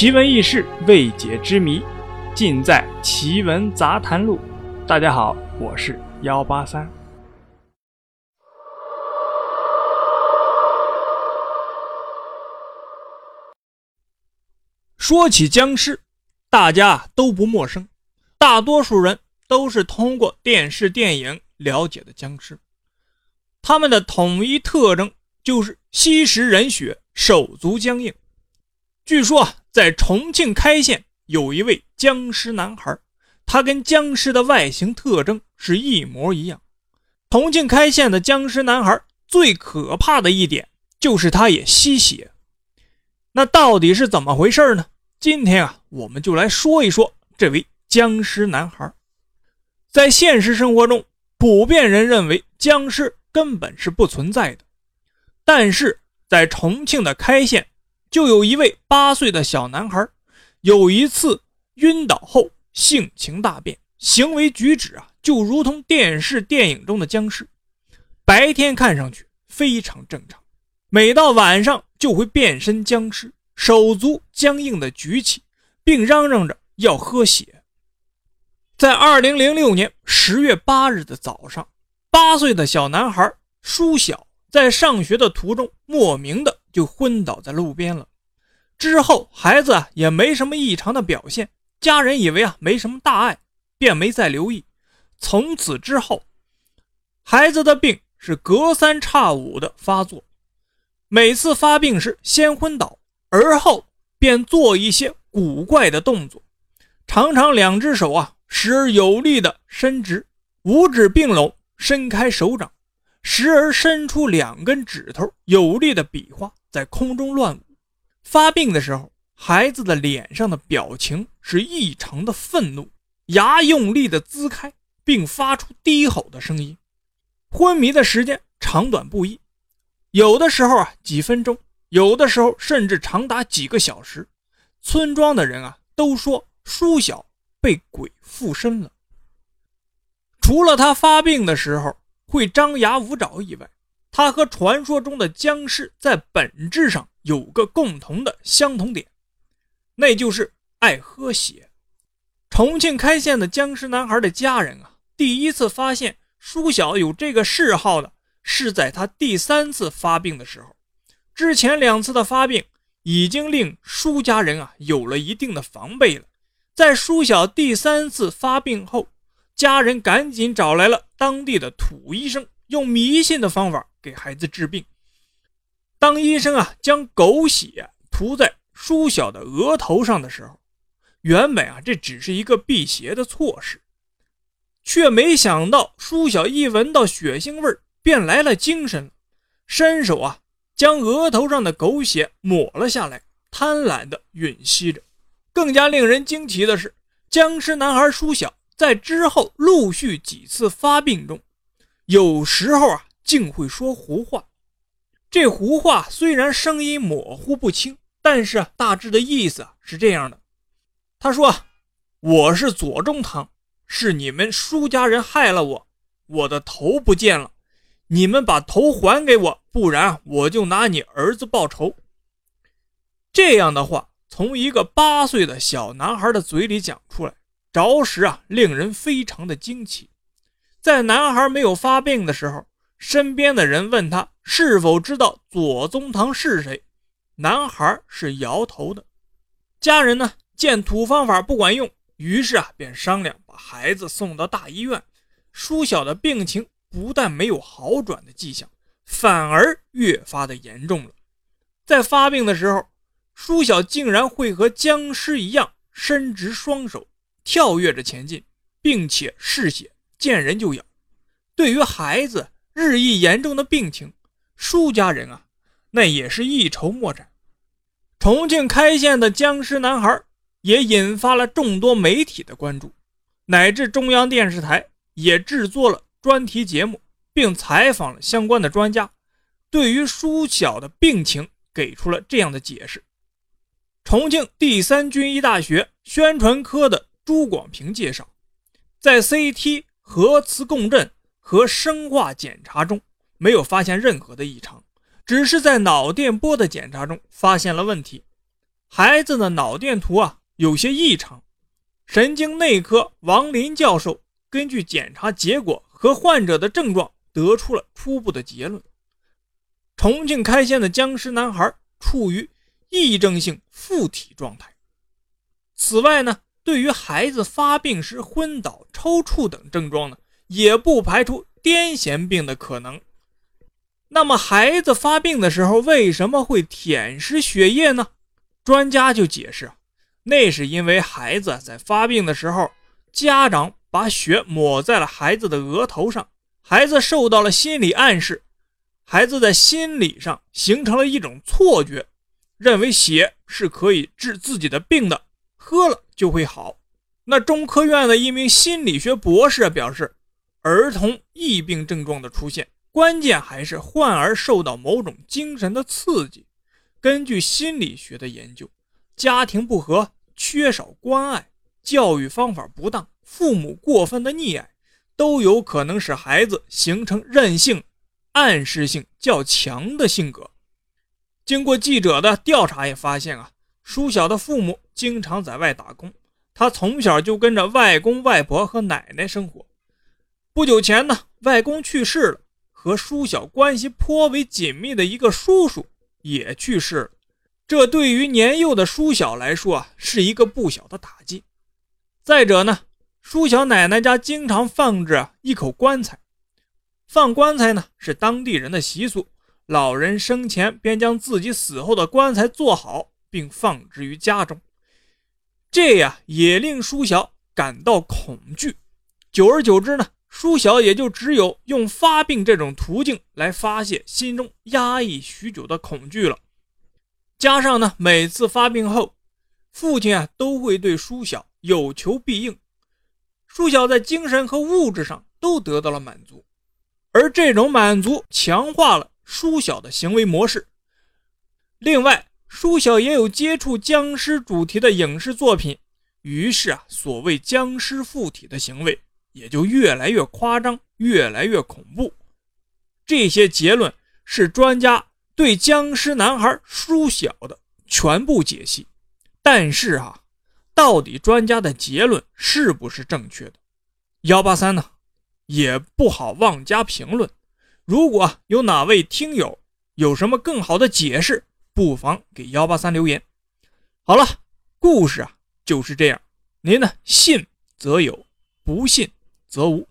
奇闻异事、未解之谜，尽在《奇闻杂谈录》。大家好，我是幺八三。说起僵尸，大家都不陌生，大多数人都是通过电视、电影了解的僵尸。他们的统一特征就是吸食人血，手足僵硬。据说，在重庆开县有一位僵尸男孩，他跟僵尸的外形特征是一模一样。重庆开县的僵尸男孩最可怕的一点就是他也吸血。那到底是怎么回事呢？今天啊，我们就来说一说这位僵尸男孩。在现实生活中，普遍人认为僵尸根本是不存在的，但是在重庆的开县。就有一位八岁的小男孩，有一次晕倒后性情大变，行为举止啊就如同电视电影中的僵尸。白天看上去非常正常，每到晚上就会变身僵尸，手足僵硬的举起，并嚷嚷着要喝血。在二零零六年十月八日的早上，八岁的小男孩舒晓在上学的途中莫名的。就昏倒在路边了。之后，孩子也没什么异常的表现，家人以为啊没什么大碍，便没再留意。从此之后，孩子的病是隔三差五的发作，每次发病时先昏倒，而后便做一些古怪的动作，常常两只手啊时而有力的伸直，五指并拢，伸开手掌，时而伸出两根指头，有力的比划。在空中乱舞。发病的时候，孩子的脸上的表情是异常的愤怒，牙用力的呲开，并发出低吼的声音。昏迷的时间长短不一，有的时候啊几分钟，有的时候甚至长达几个小时。村庄的人啊都说舒小被鬼附身了。除了他发病的时候会张牙舞爪以外，他和传说中的僵尸在本质上有个共同的相同点，那就是爱喝血。重庆开县的僵尸男孩的家人啊，第一次发现舒小有这个嗜好的是在他第三次发病的时候。之前两次的发病已经令舒家人啊有了一定的防备了。在舒小第三次发病后，家人赶紧找来了当地的土医生，用迷信的方法。给孩子治病，当医生啊将狗血涂在舒小的额头上的时候，原本啊这只是一个辟邪的措施，却没想到舒小一闻到血腥味便来了精神，伸手啊将额头上的狗血抹了下来，贪婪的吮吸着。更加令人惊奇的是，僵尸男孩舒小在之后陆续几次发病中，有时候啊。竟会说胡话，这胡话虽然声音模糊不清，但是，大致的意思是这样的。他说：“我是左宗棠，是你们舒家人害了我，我的头不见了，你们把头还给我，不然我就拿你儿子报仇。”这样的话从一个八岁的小男孩的嘴里讲出来，着实啊，令人非常的惊奇。在男孩没有发病的时候。身边的人问他是否知道左宗棠是谁，男孩是摇头的。家人呢见土方法不管用，于是啊便商量把孩子送到大医院。舒小的病情不但没有好转的迹象，反而越发的严重了。在发病的时候，舒小竟然会和僵尸一样伸直双手，跳跃着前进，并且嗜血，见人就咬。对于孩子。日益严重的病情，舒家人啊，那也是一筹莫展。重庆开县的僵尸男孩也引发了众多媒体的关注，乃至中央电视台也制作了专题节目，并采访了相关的专家，对于舒小的病情给出了这样的解释。重庆第三军医大学宣传科的朱广平介绍，在 CT 核磁共振。和生化检查中没有发现任何的异常，只是在脑电波的检查中发现了问题。孩子的脑电图啊有些异常。神经内科王林教授根据检查结果和患者的症状，得出了初步的结论：重庆开县的僵尸男孩处于癔症性附体状态。此外呢，对于孩子发病时昏倒、抽搐等症状呢，也不排除癫痫病的可能。那么，孩子发病的时候为什么会舔舐血液呢？专家就解释。那是因为孩子在发病的时候，家长把血抹在了孩子的额头上，孩子受到了心理暗示，孩子在心理上形成了一种错觉，认为血是可以治自己的病的，喝了就会好。那中科院的一名心理学博士表示，儿童疫病症状的出现，关键还是患儿受到某种精神的刺激。根据心理学的研究。家庭不和、缺少关爱、教育方法不当、父母过分的溺爱，都有可能使孩子形成任性、暗示性较强的性格。经过记者的调查，也发现啊，舒晓的父母经常在外打工，他从小就跟着外公外婆和奶奶生活。不久前呢，外公去世了，和舒晓关系颇为紧密的一个叔叔也去世了。这对于年幼的舒晓来说啊，是一个不小的打击。再者呢，舒晓奶奶家经常放着一口棺材，放棺材呢是当地人的习俗，老人生前便将自己死后的棺材做好，并放置于家中。这呀也令舒晓感到恐惧。久而久之呢，舒晓也就只有用发病这种途径来发泄心中压抑许久的恐惧了。加上呢，每次发病后，父亲啊都会对舒晓有求必应，舒晓在精神和物质上都得到了满足，而这种满足强化了舒晓的行为模式。另外，舒晓也有接触僵尸主题的影视作品，于是啊，所谓僵尸附体的行为也就越来越夸张，越来越恐怖。这些结论是专家。对僵尸男孩舒晓的全部解析，但是啊，到底专家的结论是不是正确的？幺八三呢，也不好妄加评论。如果有哪位听友有什么更好的解释，不妨给幺八三留言。好了，故事啊就是这样，您呢信则有，不信则无。